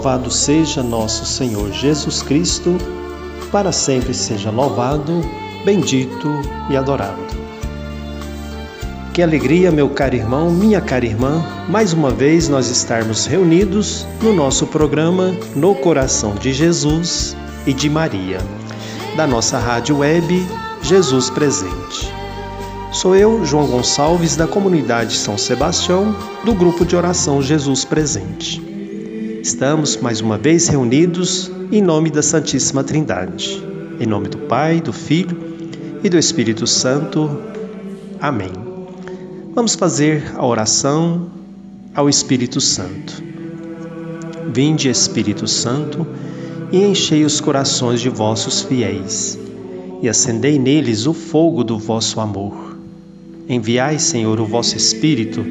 Louvado seja nosso Senhor Jesus Cristo, para sempre seja louvado, bendito e adorado. Que alegria, meu caro irmão, minha cara irmã, mais uma vez nós estarmos reunidos no nosso programa No Coração de Jesus e de Maria, da nossa rádio web Jesus Presente. Sou eu, João Gonçalves, da comunidade São Sebastião, do grupo de oração Jesus Presente. Estamos mais uma vez reunidos em nome da Santíssima Trindade. Em nome do Pai, do Filho e do Espírito Santo. Amém. Vamos fazer a oração ao Espírito Santo. Vinde, Espírito Santo, e enchei os corações de vossos fiéis, e acendei neles o fogo do vosso amor. Enviai, Senhor, o vosso Espírito,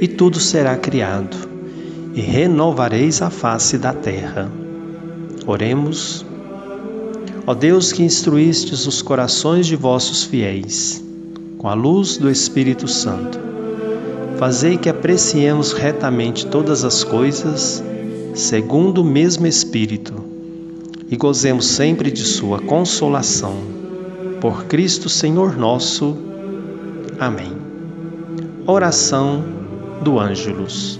e tudo será criado, e renovareis a face da terra. Oremos. Ó Deus que instruístes os corações de vossos fiéis, com a luz do Espírito Santo, fazei que apreciemos retamente todas as coisas, segundo o mesmo Espírito, e gozemos sempre de Sua consolação. Por Cristo Senhor nosso. Amém. Oração do Ângelus.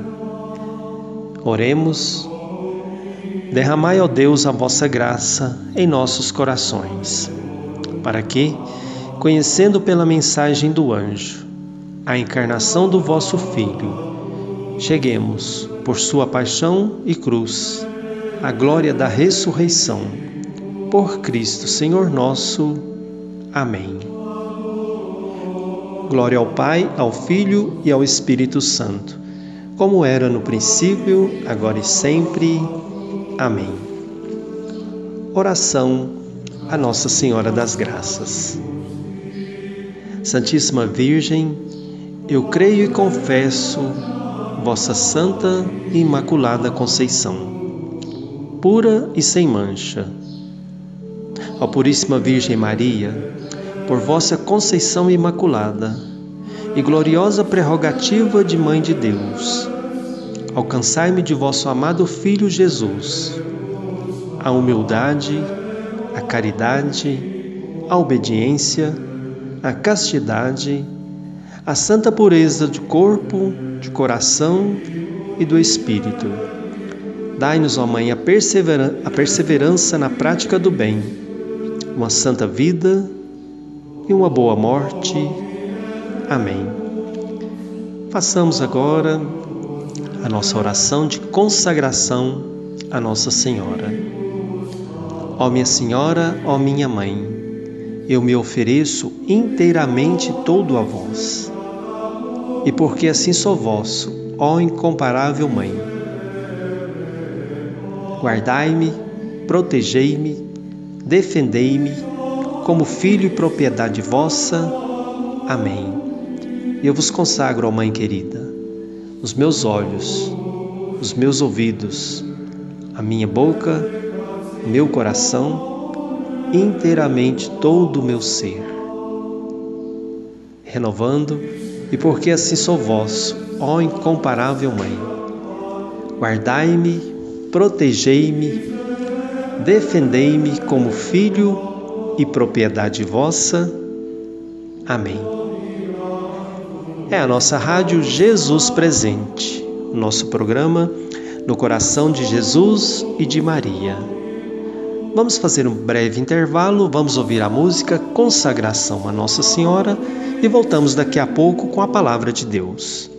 Oremos. Derramai, ó Deus, a vossa graça em nossos corações, para que, conhecendo pela mensagem do anjo a encarnação do vosso Filho, cheguemos, por sua paixão e cruz, à glória da ressurreição. Por Cristo, Senhor nosso. Amém. Glória ao Pai, ao Filho e ao Espírito Santo, como era no princípio, agora e sempre. Amém. Oração a Nossa Senhora das Graças. Santíssima Virgem, eu creio e confesso vossa santa e imaculada Conceição, pura e sem mancha. Ó Puríssima Virgem Maria, por vossa conceição imaculada e gloriosa prerrogativa de Mãe de Deus, alcançai-me de vosso amado Filho Jesus a humildade, a caridade, a obediência, a castidade, a santa pureza de corpo, de coração e do espírito. Dai-nos, ó Mãe, a, a perseverança na prática do bem, uma santa vida e uma boa morte. Amém. Façamos agora a nossa oração de consagração a Nossa Senhora. Ó minha Senhora, ó minha Mãe, eu me ofereço inteiramente todo a vós. E porque assim sou vosso, ó incomparável Mãe, guardai-me, protegei-me, defendei-me como filho e propriedade vossa. Amém. Eu vos consagro, ó Mãe querida, os meus olhos, os meus ouvidos, a minha boca, meu coração, inteiramente todo o meu ser. Renovando, e porque assim sou vosso, ó incomparável Mãe. Guardai-me, protegei-me, defendei-me como filho e propriedade vossa. Amém. É a nossa rádio Jesus Presente, nosso programa no coração de Jesus e de Maria. Vamos fazer um breve intervalo, vamos ouvir a música Consagração a Nossa Senhora e voltamos daqui a pouco com a palavra de Deus.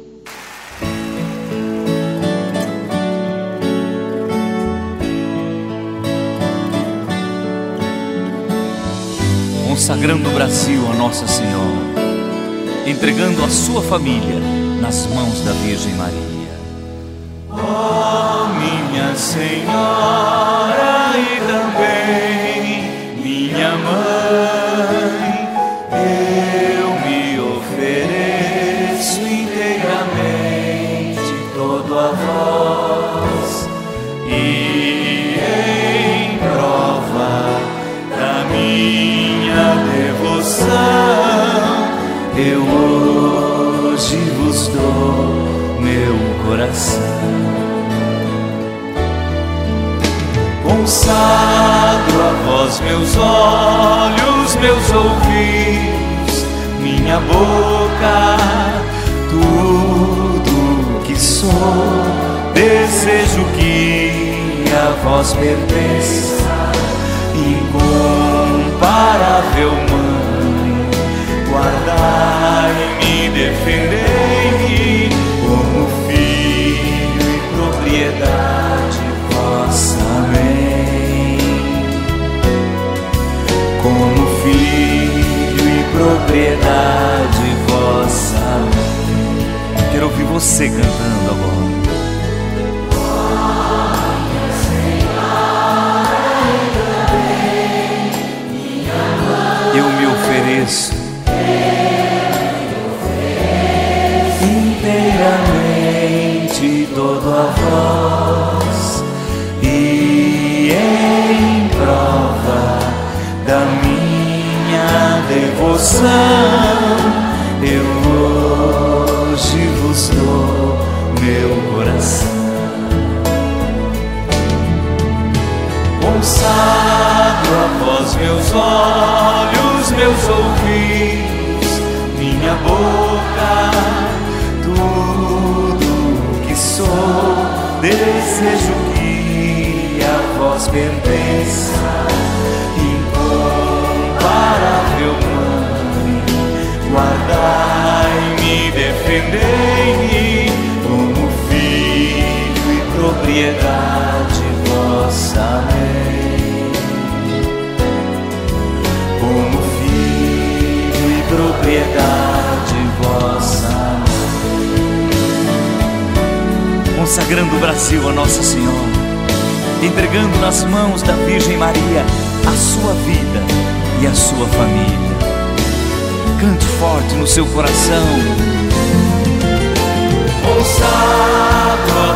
Consagrando o Brasil a Nossa Senhora, entregando a sua família nas mãos da Virgem Maria. Oh, minha Senhora coração. consagro a vós meus olhos, meus ouvidos, minha boca, tudo que sou, desejo que a vós pertença, incomparável ouvir você cantando agora. Eu me ofereço. Inteiramente todo a vós. E em prova da minha devoção meus olhos meus ouvidos minha boca tudo que sou desejo que a vós pertença incomparável mãe guardai-me defendei-me como filho e propriedade vossa amém e propriedade vossa consagrando o Brasil a Nossa Senhora, entregando nas mãos da Virgem Maria a sua vida e a sua família. Cante forte no seu coração. Consagro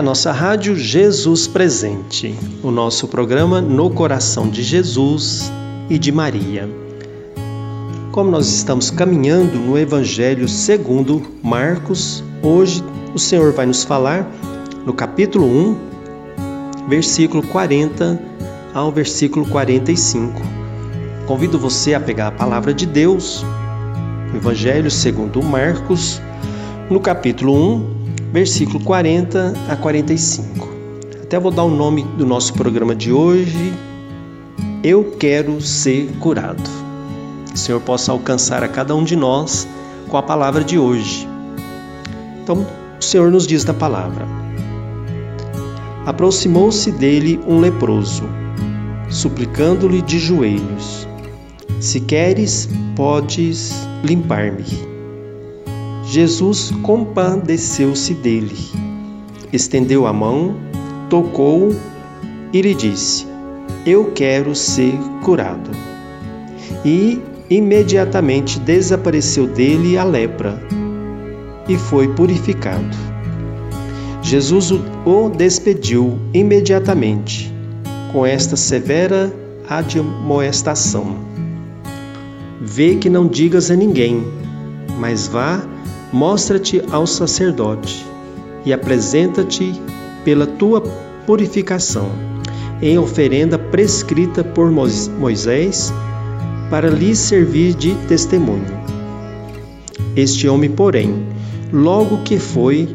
a nossa rádio Jesus Presente, o nosso programa No Coração de Jesus e de Maria. Como nós estamos caminhando no Evangelho segundo Marcos, hoje o Senhor vai nos falar no capítulo 1, versículo 40 ao versículo 45. Convido você a pegar a palavra de Deus Evangelho segundo Marcos, no capítulo 1, versículo 40 a 45. Até vou dar o nome do nosso programa de hoje. Eu quero ser curado. Que o Senhor possa alcançar a cada um de nós com a palavra de hoje. Então, o Senhor nos diz na palavra: Aproximou-se dele um leproso, suplicando-lhe de joelhos: Se queres, podes limpar-me. Jesus compadeceu-se dele, estendeu a mão, tocou e lhe disse: Eu quero ser curado. E imediatamente desapareceu dele a lepra e foi purificado. Jesus o despediu imediatamente com esta severa admoestação: Vê que não digas a ninguém, mas vá, mostra-te ao sacerdote e apresenta-te pela tua purificação, em oferenda prescrita por Moisés, para lhe servir de testemunho. Este homem, porém, logo que foi,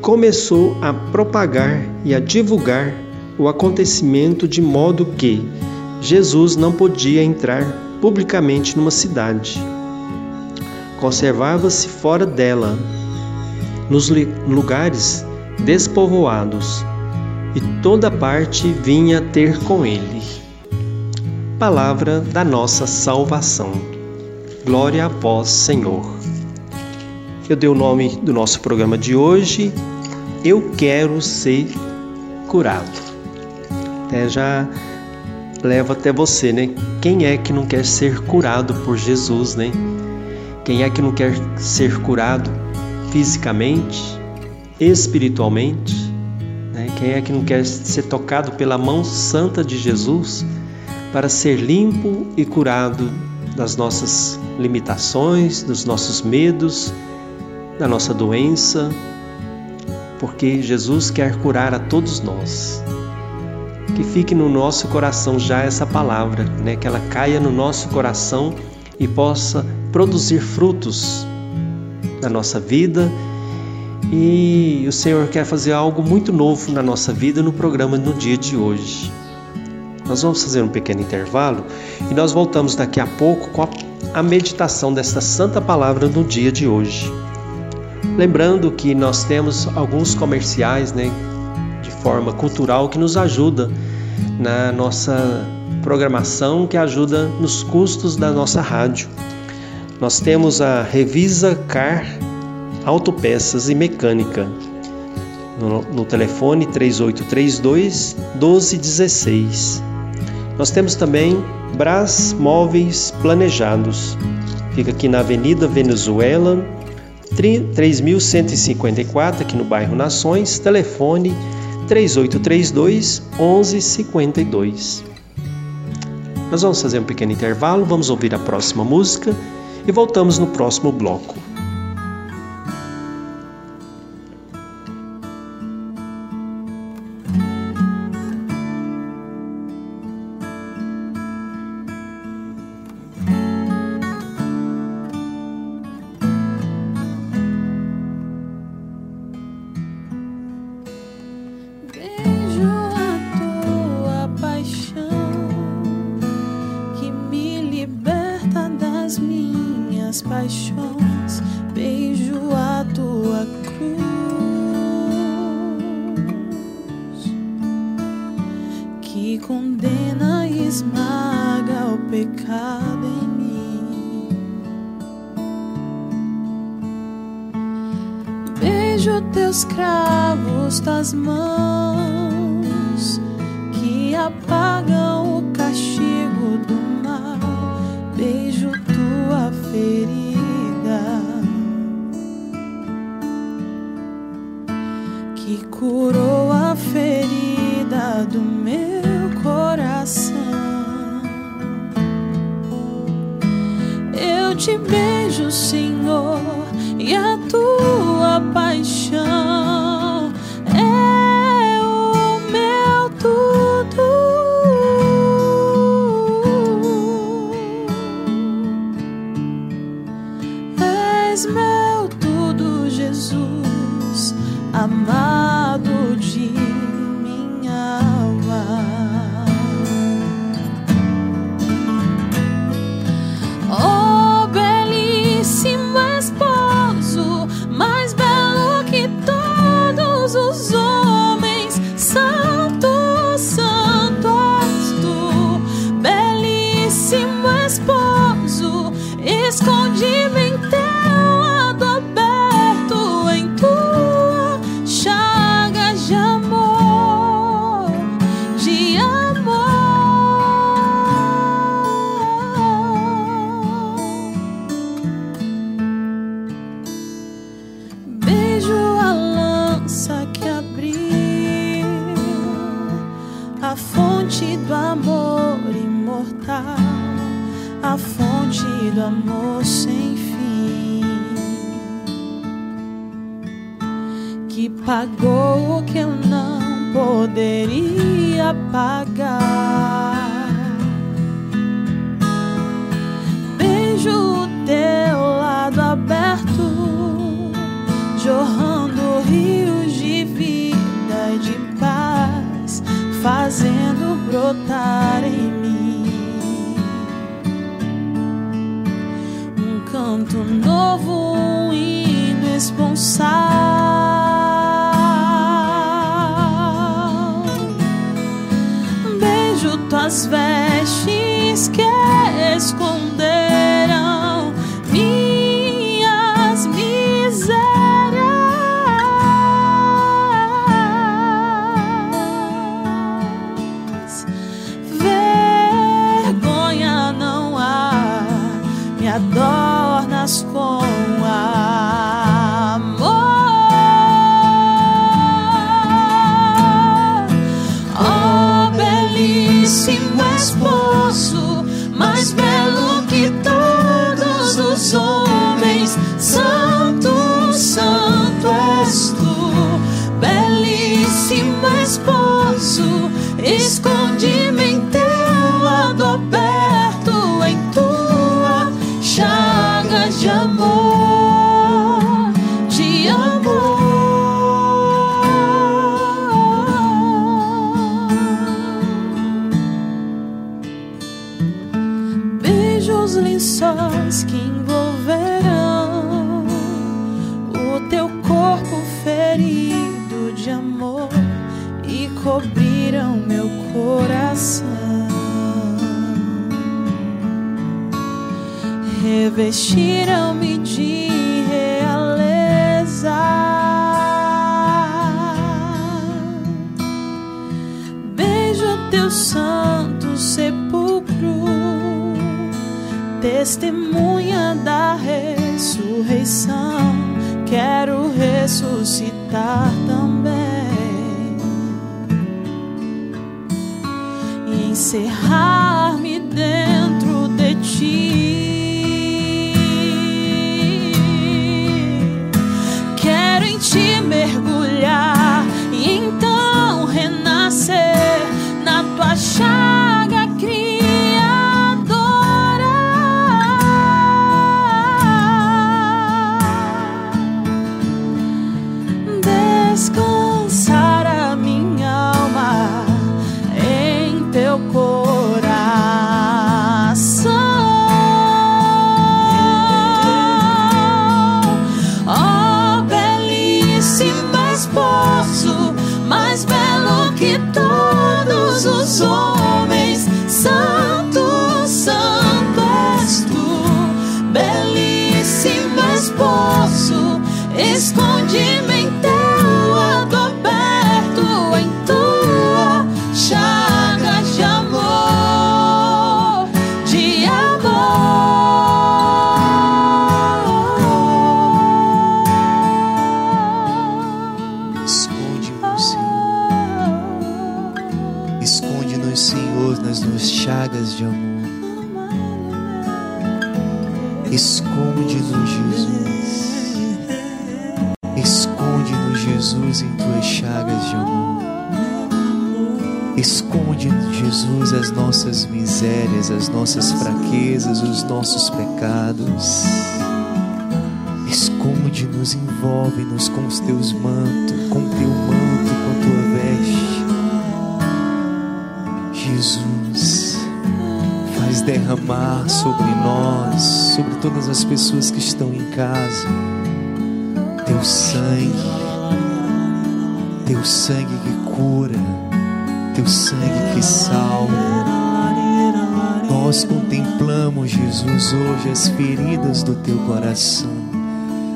começou a propagar e a divulgar o acontecimento de modo que Jesus não podia entrar publicamente numa cidade. Conservava-se fora dela, nos lugares despovoados, e toda parte vinha ter com ele. Palavra da nossa salvação. Glória a vós, Senhor. Eu dei o nome do nosso programa de hoje. Eu quero ser curado. Até já leva até você, né? Quem é que não quer ser curado por Jesus, né? Quem é que não quer ser curado fisicamente, espiritualmente? Né? Quem é que não quer ser tocado pela mão santa de Jesus para ser limpo e curado das nossas limitações, dos nossos medos, da nossa doença, porque Jesus quer curar a todos nós. Que fique no nosso coração já essa palavra, né? que ela caia no nosso coração e possa produzir frutos na nossa vida. E o Senhor quer fazer algo muito novo na nossa vida no programa no dia de hoje. Nós vamos fazer um pequeno intervalo e nós voltamos daqui a pouco com a, meditação desta santa palavra no dia de hoje. Lembrando que nós temos alguns comerciais, né, de forma cultural que nos ajuda na nossa programação, que ajuda nos custos da nossa rádio. Nós temos a Revisa Car Autopeças e Mecânica no, no telefone 3832 1216. Nós temos também Brás Móveis Planejados. Fica aqui na Avenida Venezuela, 3154 aqui no bairro Nações, telefone 3832 1152. Nós vamos fazer um pequeno intervalo, vamos ouvir a próxima música e voltamos no próximo bloco. Que fazendo brotar em mim um canto novo, um hino esponsal. Beijo tuas vestes Revestiram-me de realeza. Beijo teu santo sepulcro testemunha da ressurreição. Quero ressuscitar também e encerrar-me dentro mergulhar nossas misérias, as nossas fraquezas, os nossos pecados. Esconde-nos, envolve-nos com os teus mantos, com teu manto, com tua veste. Jesus, faz derramar sobre nós, sobre todas as pessoas que estão em casa, teu sangue, teu sangue que cura, teu sangue que salva. Nós contemplamos, Jesus, hoje as feridas do teu coração,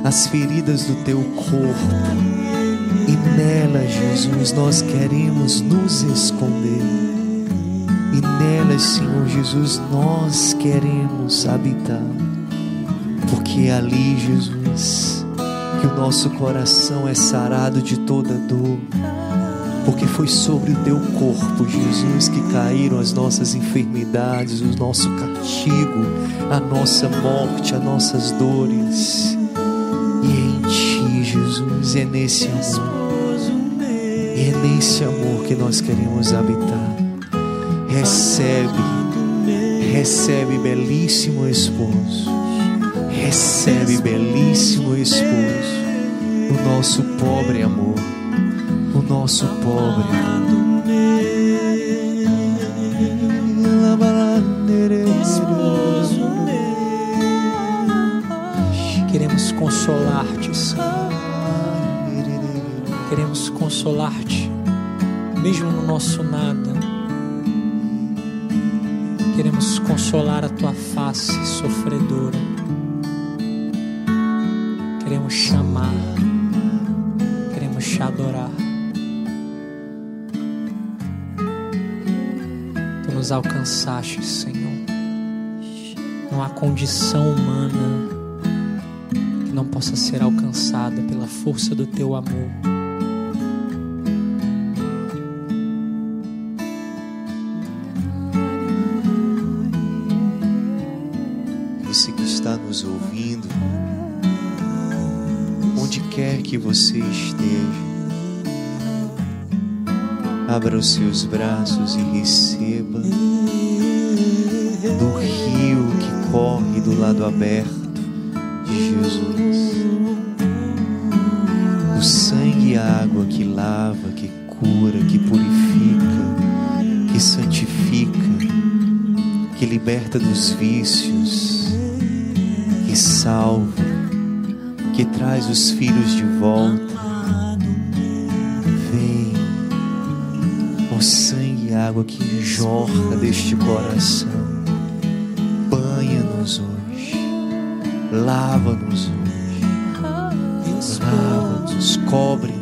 as feridas do teu corpo, e nela, Jesus, nós queremos nos esconder. E nelas, Senhor Jesus, nós queremos habitar. Porque é ali, Jesus, que o nosso coração é sarado de toda dor. Porque foi sobre o teu corpo, Jesus, que caíram as nossas enfermidades, o nosso castigo, a nossa morte, as nossas dores. E é em ti, Jesus, é nesse amor, é nesse amor que nós queremos habitar. Recebe, recebe, belíssimo esposo, recebe, belíssimo esposo, o nosso pobre amor o nosso pobre. Queremos consolar-te, Senhor. Queremos consolar-te, mesmo no nosso nada. Queremos consolar a tua face sofredora. Queremos chamar, queremos te adorar. Nos alcançaste, Senhor. Não há condição humana que não possa ser alcançada pela força do teu amor. Você que está nos ouvindo, onde quer que você esteja, abra os seus braços e receba do rio que corre do lado aberto de Jesus. O sangue e a água que lava, que cura, que purifica, que santifica, que liberta dos vícios, que salva, que traz os filhos de volta. Água que jorra deste coração, banha-nos hoje, lava-nos hoje, lava-nos, cobre-nos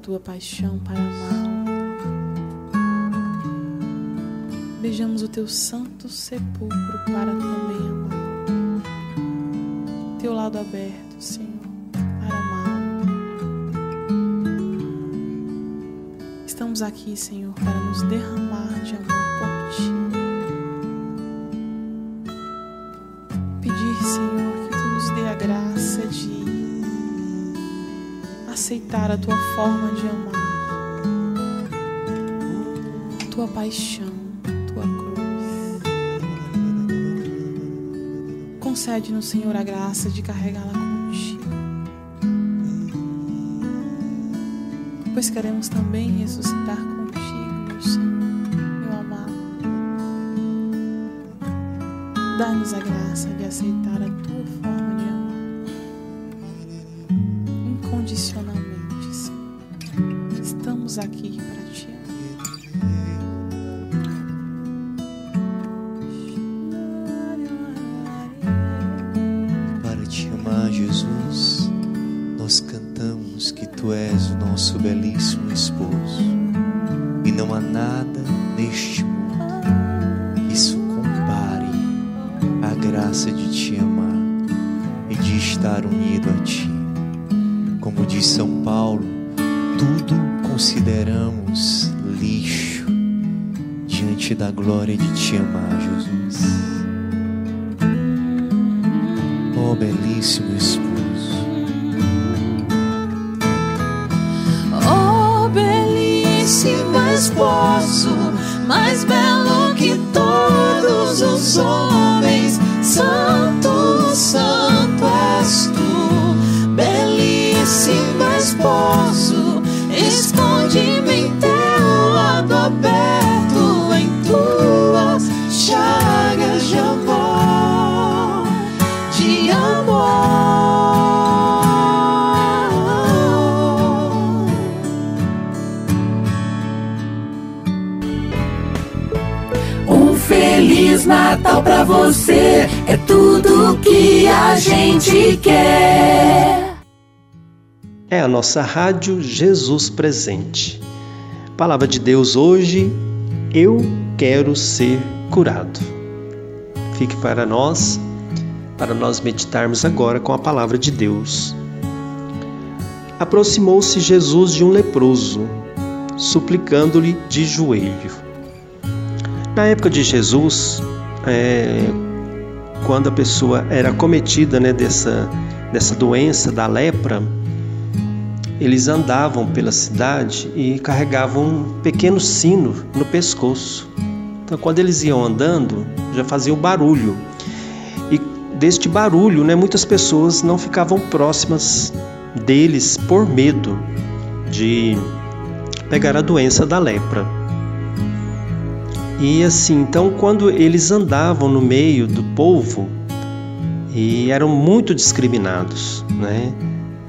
tua paixão para amá-lo. Beijamos o teu santo sepulcro para também amá-lo. Teu lado aberto, Senhor, para amá-lo. Estamos aqui, Senhor, para nos derramar de amor por Ti. Pedir, Senhor, que Tu nos dê a graça de aceitar a Tua forma de amar, Tua paixão, Tua cruz. Concede-nos, Senhor, a graça de carregá-la contigo. pois queremos também ressuscitar contigo, meu Senhor, meu amado. Dá-nos a graça de aceitar a tua você é tudo que a gente quer. É a nossa rádio Jesus Presente. Palavra de Deus hoje, eu quero ser curado. Fique para nós, para nós meditarmos agora com a palavra de Deus. Aproximou-se Jesus de um leproso, suplicando-lhe de joelho. Na época de Jesus, é, quando a pessoa era cometida né, dessa, dessa doença, da lepra, eles andavam pela cidade e carregavam um pequeno sino no pescoço. Então, quando eles iam andando, já fazia o barulho. E deste barulho, né, muitas pessoas não ficavam próximas deles por medo de pegar a doença da lepra. E assim, então quando eles andavam no meio do povo e eram muito discriminados, né?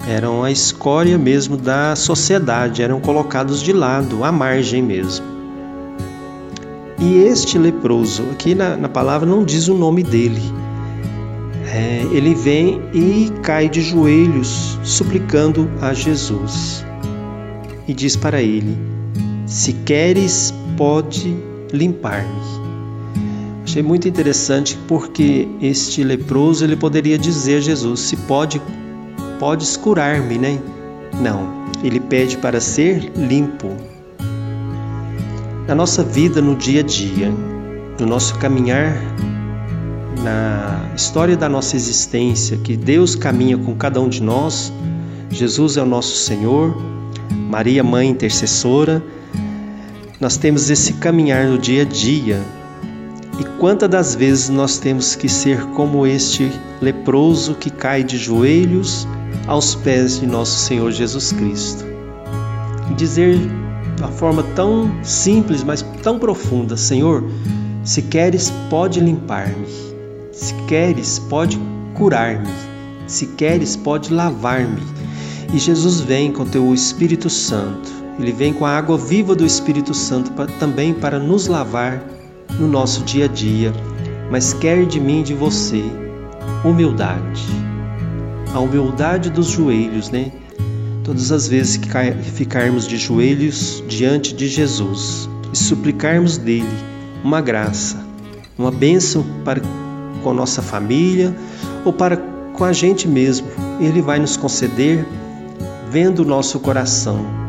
Eram a escória mesmo da sociedade, eram colocados de lado, à margem mesmo. E este leproso, aqui na, na palavra não diz o nome dele, é, ele vem e cai de joelhos, suplicando a Jesus. E diz para ele: Se queres, pode limpar-me. Achei muito interessante porque este leproso ele poderia dizer a Jesus: Se pode, podes curar-me, né? Não, ele pede para ser limpo. Na nossa vida, no dia a dia, no nosso caminhar na história da nossa existência, que Deus caminha com cada um de nós, Jesus é o nosso Senhor, Maria, Mãe intercessora, nós temos esse caminhar no dia a dia. E quantas das vezes nós temos que ser como este leproso que cai de joelhos aos pés de nosso Senhor Jesus Cristo. E dizer de uma forma tão simples, mas tão profunda: Senhor, se queres, pode limpar-me. Se queres, pode curar-me. Se queres, pode lavar-me. E Jesus vem com teu Espírito Santo. Ele vem com a água viva do Espírito Santo pra, também para nos lavar no nosso dia a dia. Mas quer de mim, de você, humildade. A humildade dos joelhos, né? Todas as vezes que ficarmos de joelhos diante de Jesus e suplicarmos dele uma graça, uma bênção para com nossa família ou para com a gente mesmo. Ele vai nos conceder vendo o nosso coração.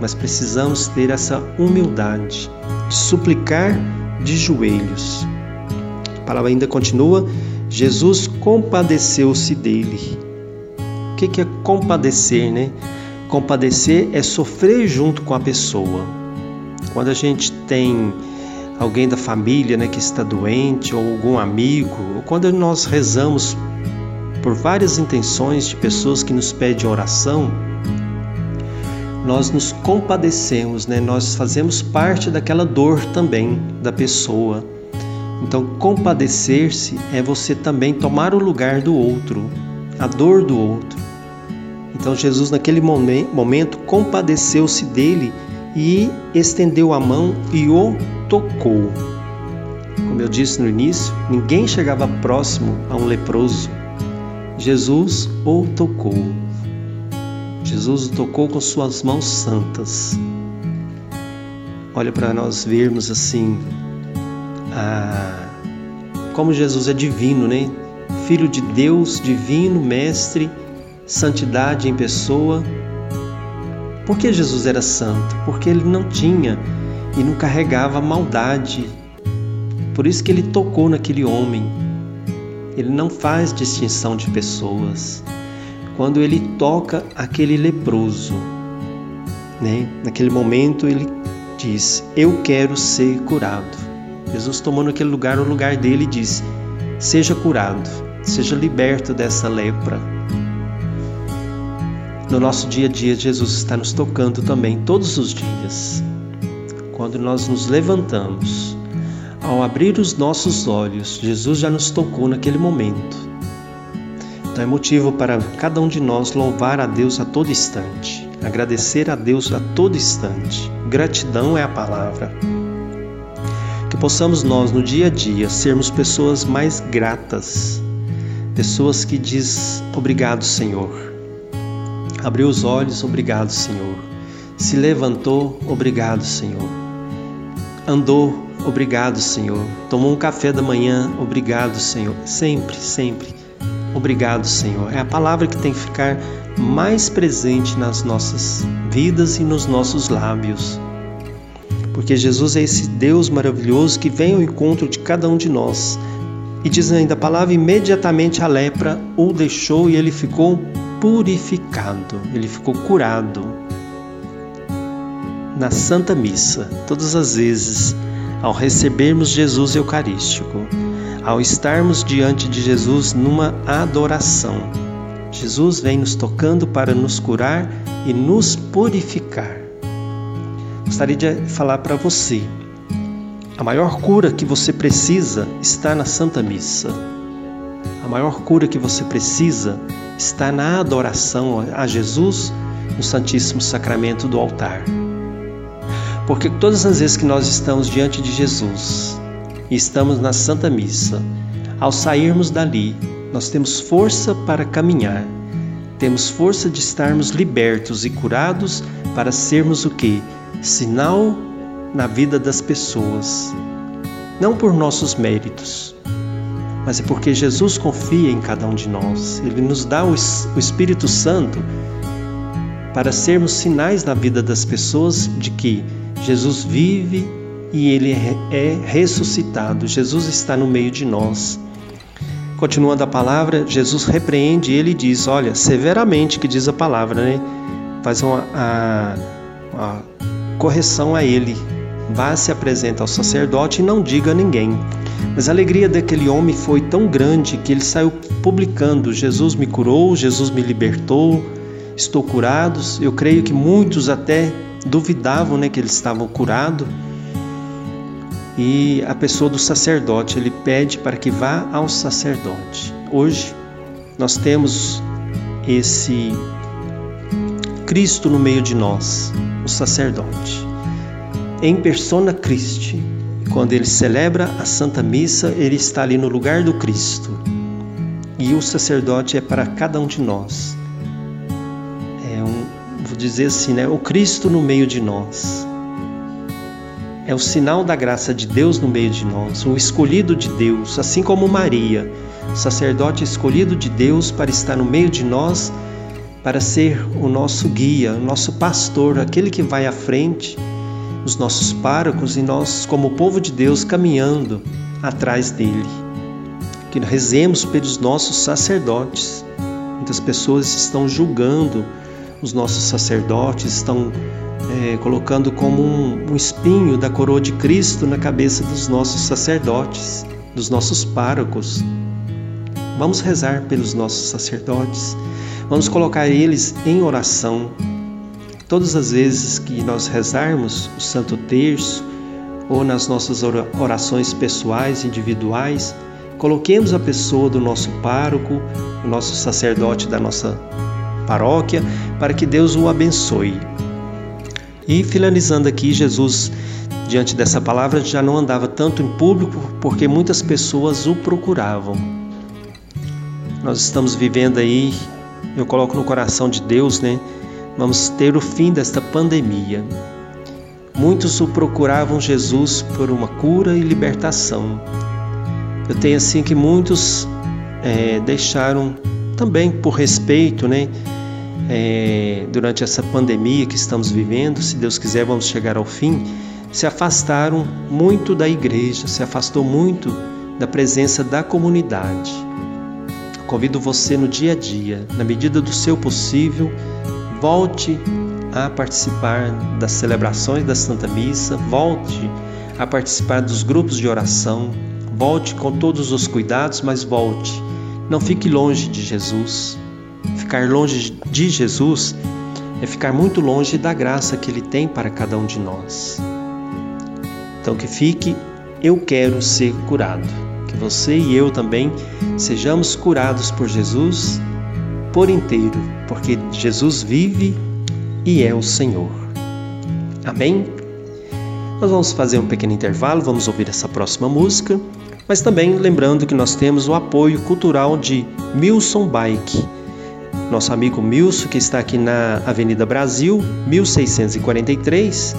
Mas precisamos ter essa humildade de suplicar de joelhos. A palavra ainda continua: Jesus compadeceu-se dele. O que é compadecer, né? Compadecer é sofrer junto com a pessoa. Quando a gente tem alguém da família né, que está doente, ou algum amigo, ou quando nós rezamos por várias intenções de pessoas que nos pedem oração, nós nos compadecemos, né? nós fazemos parte daquela dor também da pessoa. Então, compadecer-se é você também tomar o lugar do outro, a dor do outro. Então, Jesus, naquele momento, compadeceu-se dele e estendeu a mão e o tocou. Como eu disse no início, ninguém chegava próximo a um leproso. Jesus o tocou. Jesus o tocou com suas mãos santas. Olha para nós vermos assim a... como Jesus é divino, né? Filho de Deus, divino, mestre, santidade em pessoa. Por que Jesus era santo? Porque ele não tinha e não carregava maldade. Por isso que ele tocou naquele homem. Ele não faz distinção de pessoas. Quando ele toca aquele leproso, né? Naquele momento ele diz: "Eu quero ser curado". Jesus tomou naquele lugar o lugar dele e disse: "Seja curado, seja liberto dessa lepra". No nosso dia a dia, Jesus está nos tocando também todos os dias quando nós nos levantamos, ao abrir os nossos olhos, Jesus já nos tocou naquele momento. Então é motivo para cada um de nós louvar a Deus a todo instante, agradecer a Deus a todo instante. Gratidão é a palavra. Que possamos nós no dia a dia sermos pessoas mais gratas, pessoas que diz obrigado, Senhor. Abriu os olhos, obrigado, Senhor. Se levantou, obrigado, Senhor. Andou, obrigado, Senhor. Tomou um café da manhã, obrigado, Senhor. Sempre, sempre. Obrigado, Senhor. É a palavra que tem que ficar mais presente nas nossas vidas e nos nossos lábios. Porque Jesus é esse Deus maravilhoso que vem ao encontro de cada um de nós. E diz ainda a palavra: imediatamente a lepra o deixou e ele ficou purificado, ele ficou curado. Na Santa Missa, todas as vezes, ao recebermos Jesus Eucarístico, ao estarmos diante de Jesus numa adoração, Jesus vem nos tocando para nos curar e nos purificar. Gostaria de falar para você: a maior cura que você precisa está na Santa Missa. A maior cura que você precisa está na adoração a Jesus no Santíssimo Sacramento do altar. Porque todas as vezes que nós estamos diante de Jesus e estamos na Santa Missa, ao sairmos dali, nós temos força para caminhar, temos força de estarmos libertos e curados para sermos o que? Sinal na vida das pessoas. Não por nossos méritos, mas é porque Jesus confia em cada um de nós. Ele nos dá o Espírito Santo para sermos sinais na vida das pessoas de que Jesus vive e ele é ressuscitado. Jesus está no meio de nós. Continuando a palavra, Jesus repreende ele e diz: Olha, severamente que diz a palavra, né? Faz uma, a, uma correção a ele. Vá se apresenta ao sacerdote e não diga a ninguém. Mas a alegria daquele homem foi tão grande que ele saiu publicando: Jesus me curou, Jesus me libertou, estou curado. Eu creio que muitos até duvidavam né, que eles estavam curados e a pessoa do sacerdote, ele pede para que vá ao sacerdote. Hoje nós temos esse Cristo no meio de nós, o sacerdote. Em persona Christi, quando ele celebra a Santa Missa, ele está ali no lugar do Cristo. E o sacerdote é para cada um de nós. É um, vou dizer assim, né? O Cristo no meio de nós é o sinal da graça de Deus no meio de nós, o escolhido de Deus, assim como Maria, sacerdote escolhido de Deus para estar no meio de nós, para ser o nosso guia, o nosso pastor, aquele que vai à frente, os nossos párocos e nós, como povo de Deus, caminhando atrás dele. Que rezemos pelos nossos sacerdotes. Muitas pessoas estão julgando os nossos sacerdotes, estão é, colocando como um, um espinho da coroa de Cristo na cabeça dos nossos sacerdotes, dos nossos párocos. Vamos rezar pelos nossos sacerdotes, vamos colocar eles em oração. Todas as vezes que nós rezarmos o Santo Terço ou nas nossas orações pessoais, individuais, coloquemos a pessoa do nosso pároco, o nosso sacerdote da nossa paróquia, para que Deus o abençoe. E finalizando aqui, Jesus, diante dessa palavra, já não andava tanto em público porque muitas pessoas o procuravam. Nós estamos vivendo aí, eu coloco no coração de Deus, né? Vamos ter o fim desta pandemia. Muitos o procuravam Jesus por uma cura e libertação. Eu tenho assim que muitos é, deixaram também por respeito, né? É, durante essa pandemia que estamos vivendo, se Deus quiser, vamos chegar ao fim, se afastaram muito da igreja, se afastou muito da presença da comunidade. Convido você no dia a dia, na medida do seu possível, volte a participar das celebrações da Santa Missa, volte a participar dos grupos de oração, volte com todos os cuidados, mas volte. Não fique longe de Jesus, Ficar longe de Jesus é ficar muito longe da graça que Ele tem para cada um de nós. Então, que fique, eu quero ser curado. Que você e eu também sejamos curados por Jesus por inteiro, porque Jesus vive e é o Senhor. Amém? Nós vamos fazer um pequeno intervalo, vamos ouvir essa próxima música, mas também lembrando que nós temos o apoio cultural de Milson Bike. Nosso amigo Milson, que está aqui na Avenida Brasil, 1643.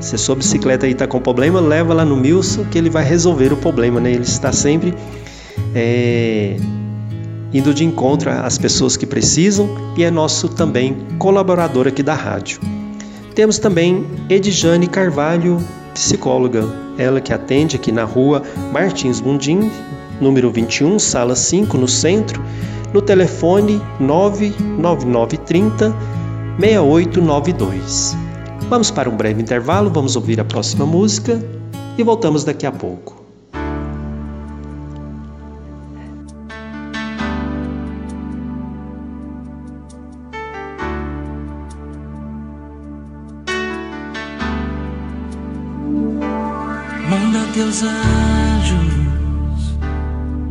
Se sua bicicleta aí está com problema, leva lá no Milson que ele vai resolver o problema, né? Ele está sempre é, indo de encontro às pessoas que precisam e é nosso também colaborador aqui da rádio. Temos também Edjane Carvalho, psicóloga, ela que atende aqui na rua Martins Mundim, número 21, sala 5, no centro, no telefone 99930 6892. Vamos para um breve intervalo, vamos ouvir a próxima música e voltamos daqui a pouco. teus anjos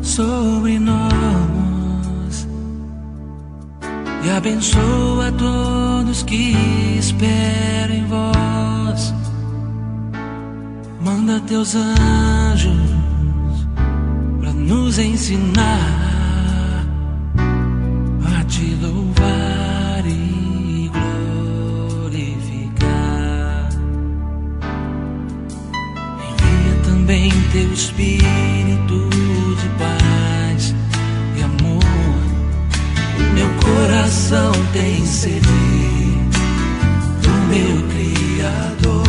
sobre nós e abençoa todos que esperam em vós. Manda teus anjos para nos ensinar a te louvar e glorificar. Envia também teu Espírito tem sede do meu Criador.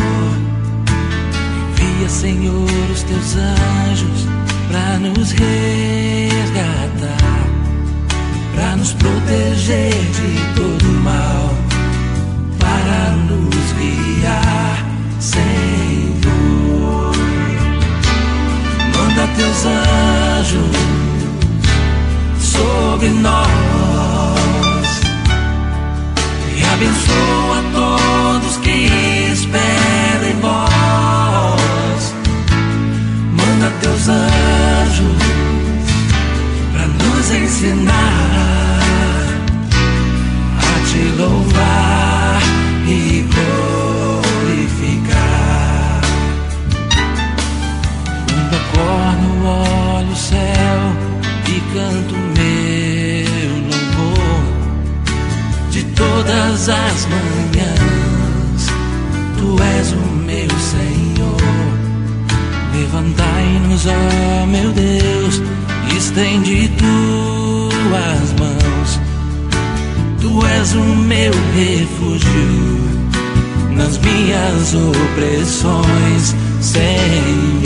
Envia, Senhor, os teus anjos para nos resgatar, para nos proteger de todo mal, para nos guiar, Senhor. Manda teus anjos sobre nós abençoa todos que esperam em vós. Manda teus anjos para nos ensinar a te louvar todas as manhãs. Tu és o meu Senhor. Levantai-nos, ó meu Deus, estende tuas mãos. Tu és o meu refúgio nas minhas opressões, Senhor.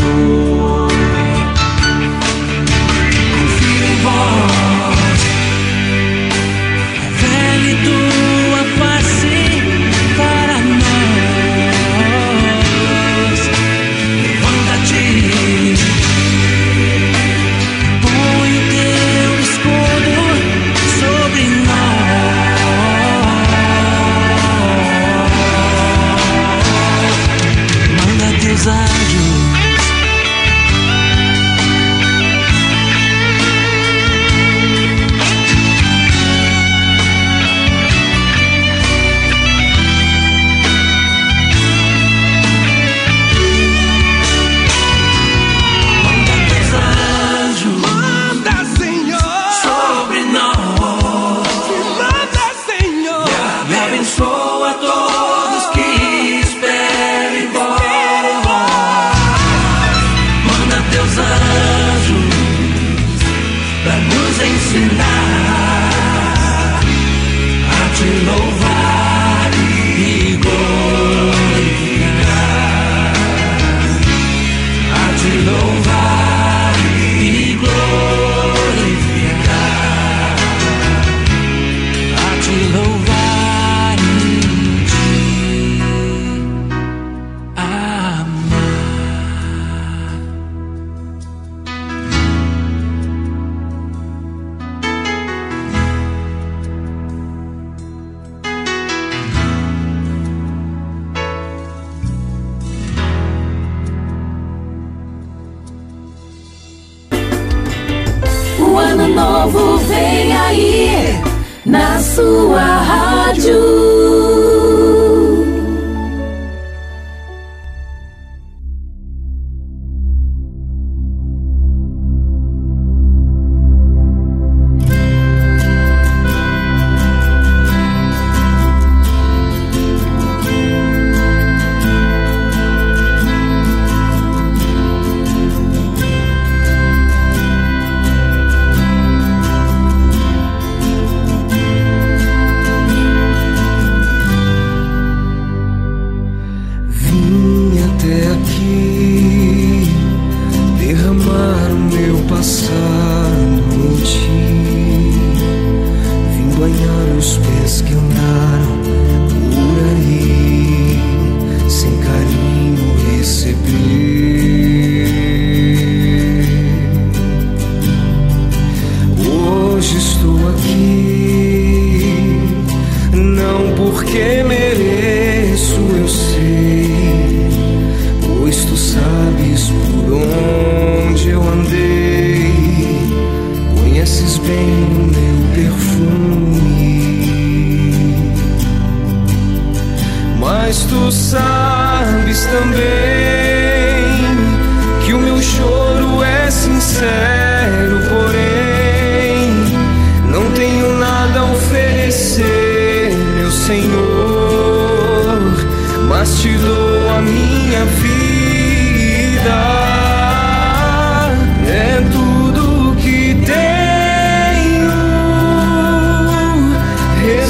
Novo vem aí na sua rádio.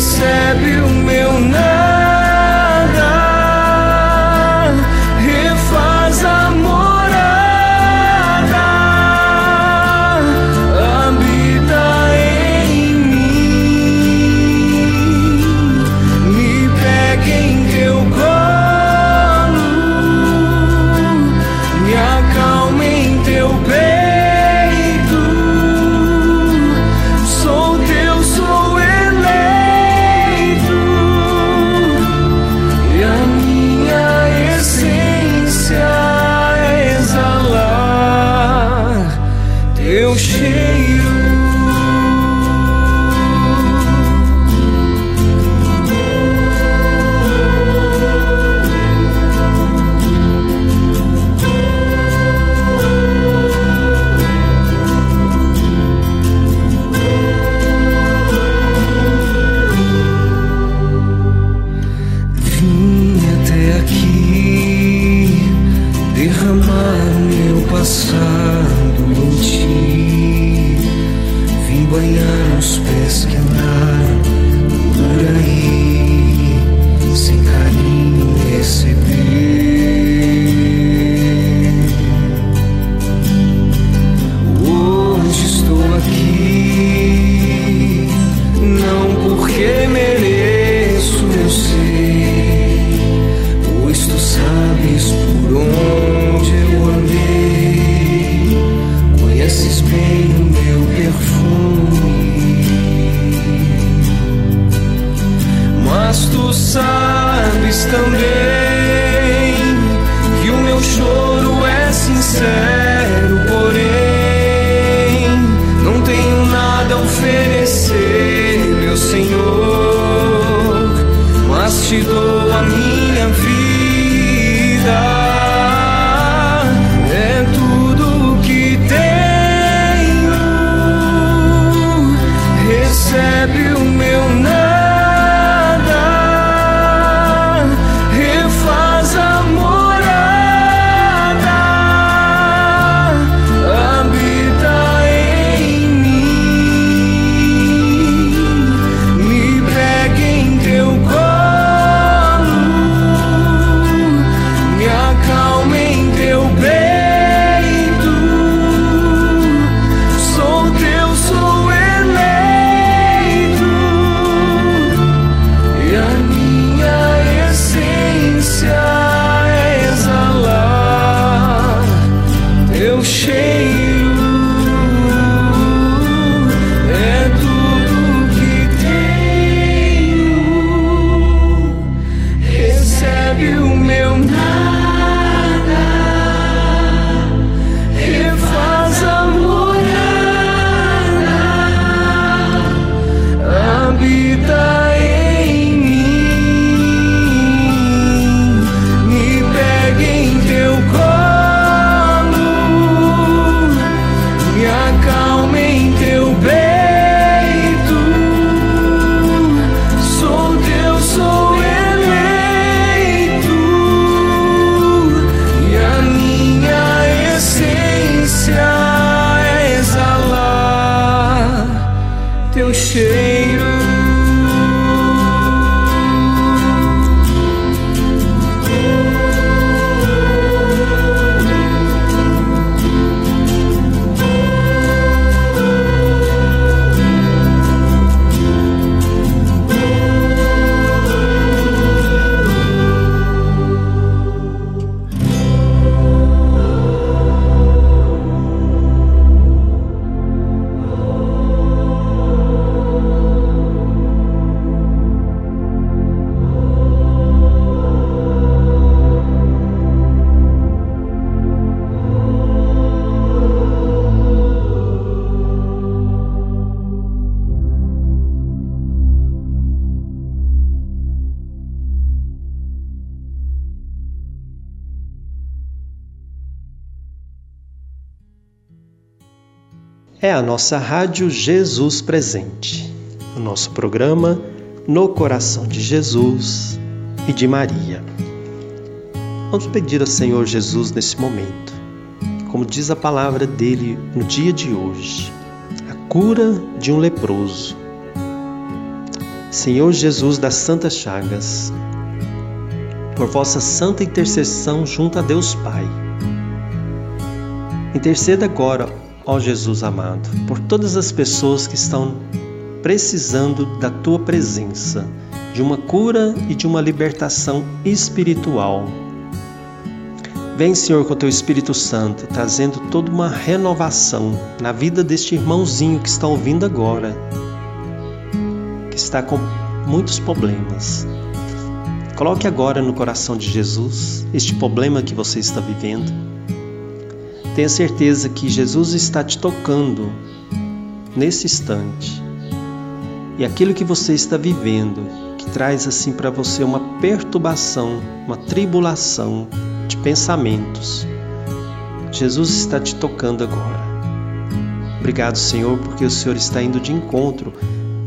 Recebe o meu nada, é a nossa Rádio Jesus Presente, o nosso programa No Coração de Jesus e de Maria. Vamos pedir ao Senhor Jesus nesse momento, como diz a palavra dele no dia de hoje, a cura de um leproso. Senhor Jesus das Santas Chagas, por vossa santa intercessão junto a Deus Pai, interceda agora, ó Jesus amado, por todas as pessoas que estão precisando da tua presença, de uma cura e de uma libertação espiritual. Vem, Senhor, com o teu Espírito Santo, trazendo toda uma renovação na vida deste irmãozinho que está ouvindo agora que está com muitos problemas. Coloque agora no coração de Jesus este problema que você está vivendo. Tenha certeza que Jesus está te tocando nesse instante. E aquilo que você está vivendo, que traz assim para você uma perturbação, uma tribulação de pensamentos, Jesus está te tocando agora. Obrigado, Senhor, porque o Senhor está indo de encontro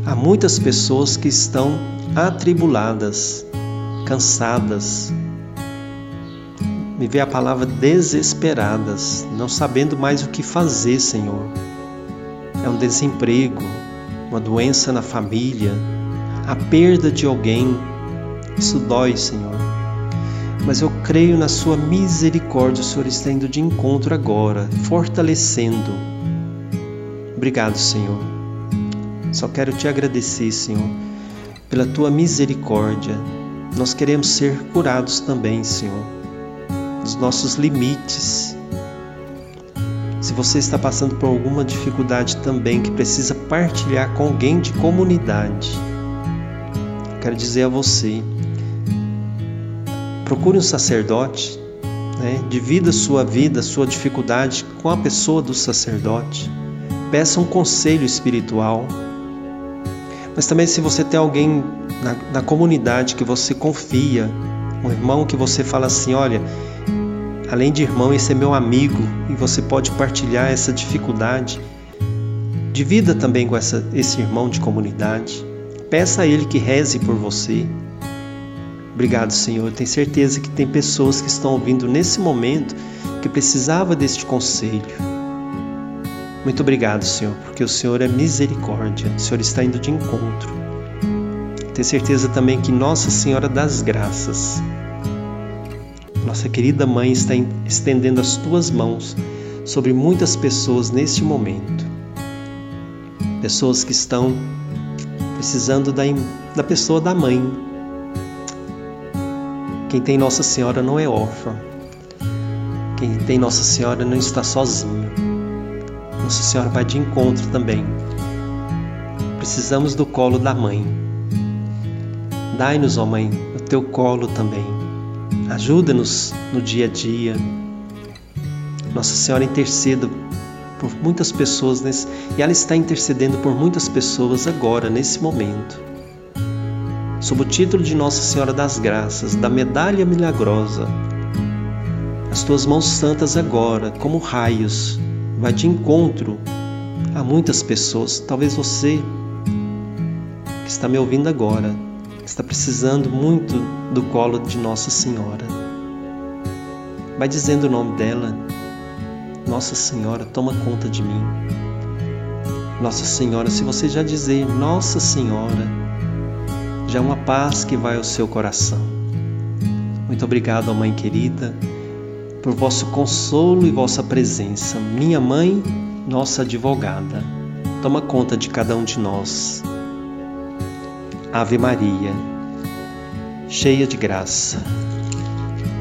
Há muitas pessoas que estão atribuladas, cansadas. Me vê a palavra desesperadas, não sabendo mais o que fazer, Senhor. É um desemprego, uma doença na família, a perda de alguém. Isso dói, Senhor. Mas eu creio na Sua misericórdia, o Senhor está indo de encontro agora, fortalecendo. Obrigado, Senhor só quero te agradecer, Senhor, pela tua misericórdia. Nós queremos ser curados também, Senhor, dos nossos limites. Se você está passando por alguma dificuldade também que precisa partilhar com alguém de comunidade, quero dizer a você: procure um sacerdote, né? divida sua vida, sua dificuldade com a pessoa do sacerdote. Peça um conselho espiritual mas também se você tem alguém na, na comunidade que você confia, um irmão que você fala assim, olha, além de irmão, esse é meu amigo e você pode partilhar essa dificuldade. Divida também com essa, esse irmão de comunidade. Peça a ele que reze por você. Obrigado, Senhor. Tenho certeza que tem pessoas que estão ouvindo nesse momento que precisava deste conselho. Muito obrigado, Senhor, porque o Senhor é misericórdia, o Senhor está indo de encontro. Tenho certeza também que Nossa Senhora das Graças, nossa querida mãe, está estendendo as tuas mãos sobre muitas pessoas neste momento. Pessoas que estão precisando da, da pessoa da mãe. Quem tem Nossa Senhora não é órfão. Quem tem Nossa Senhora não está sozinho. Nossa Senhora vai de encontro também. Precisamos do colo da mãe. Dai-nos, ó Mãe, o teu colo também. Ajuda-nos no dia a dia. Nossa Senhora interceda por muitas pessoas nesse, e ela está intercedendo por muitas pessoas agora, nesse momento. Sob o título de Nossa Senhora das Graças, da medalha milagrosa, as tuas mãos santas agora, como raios, vai de encontro a muitas pessoas. Talvez você que está me ouvindo agora está precisando muito do colo de Nossa Senhora. Vai dizendo o nome dela. Nossa Senhora, toma conta de mim. Nossa Senhora, se você já dizer Nossa Senhora, já é uma paz que vai ao seu coração. Muito obrigado, Mãe querida por vosso consolo e vossa presença. Minha mãe, nossa advogada, toma conta de cada um de nós. Ave Maria, cheia de graça,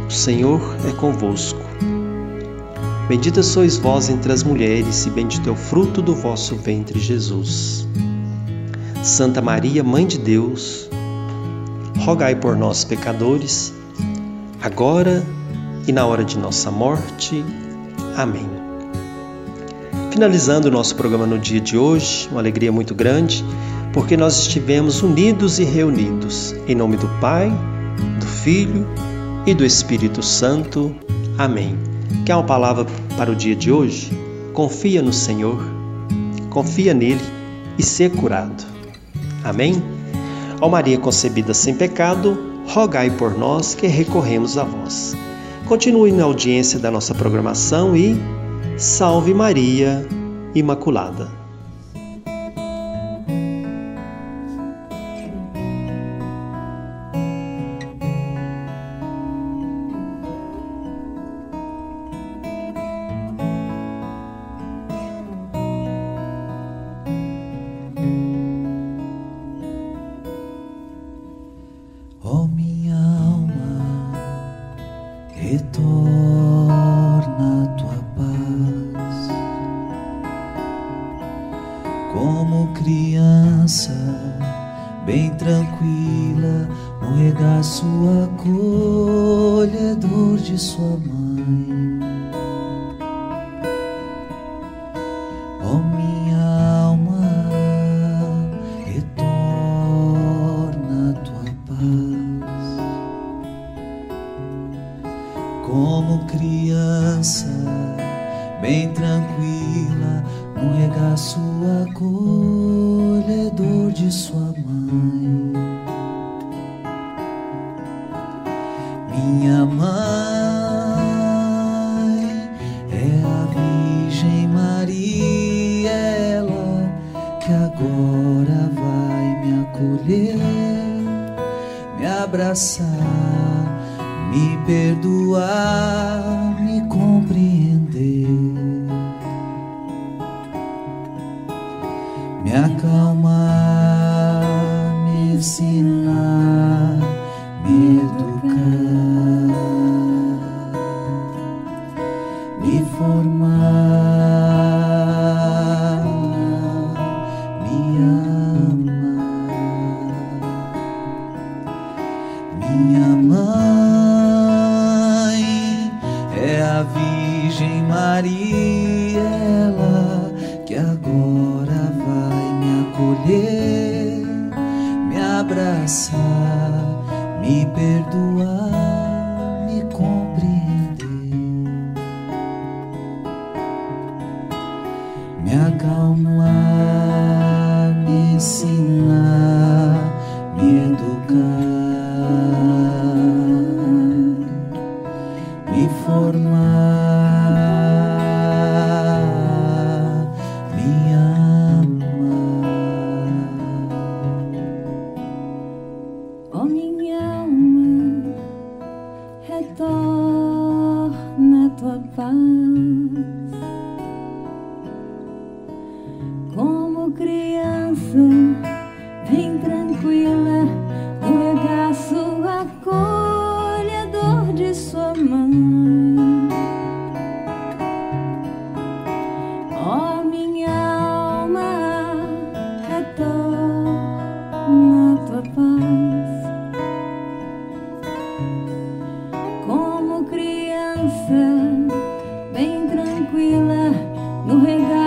o Senhor é convosco. Bendita sois vós entre as mulheres, e bendito é o fruto do vosso ventre, Jesus. Santa Maria, Mãe de Deus, rogai por nós, pecadores, agora e na hora de nossa morte. Amém. Finalizando o nosso programa no dia de hoje, uma alegria muito grande, porque nós estivemos unidos e reunidos. Em nome do Pai, do Filho e do Espírito Santo. Amém. Quer uma palavra para o dia de hoje? Confia no Senhor, confia nele e ser curado. Amém? Ó Maria concebida sem pecado, rogai por nós que recorremos a vós. Continue na audiência da nossa programação e salve Maria Imaculada. me abraçar, me perdoar, me compreender, me acalmar, me ensinar. tranquila no regalo.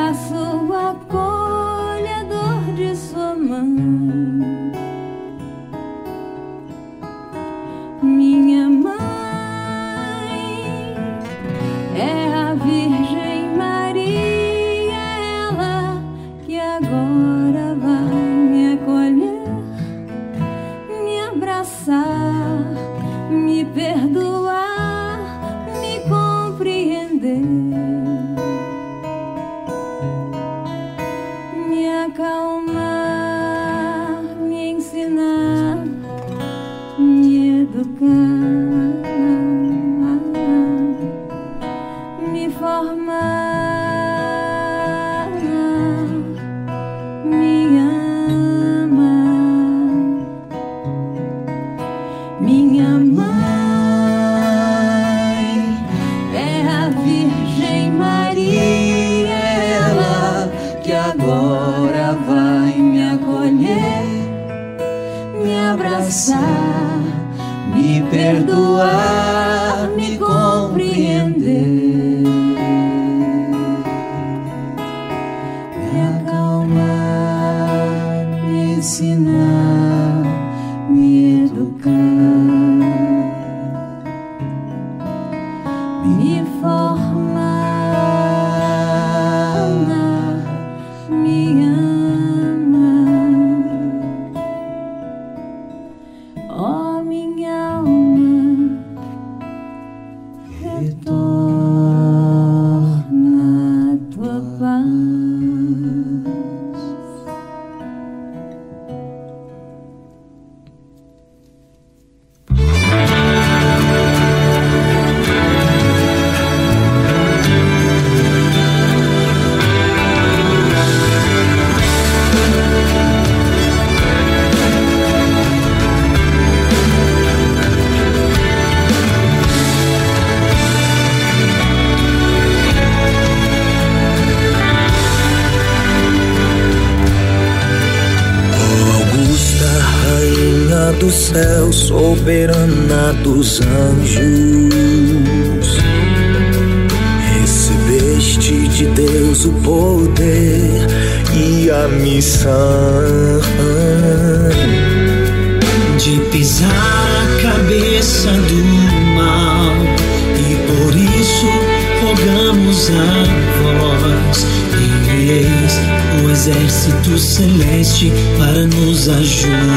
Dos anjos. Recebeste de Deus o poder e a missão de pisar a cabeça do mal e por isso rogamos a vós envieis o exército celeste para nos ajudar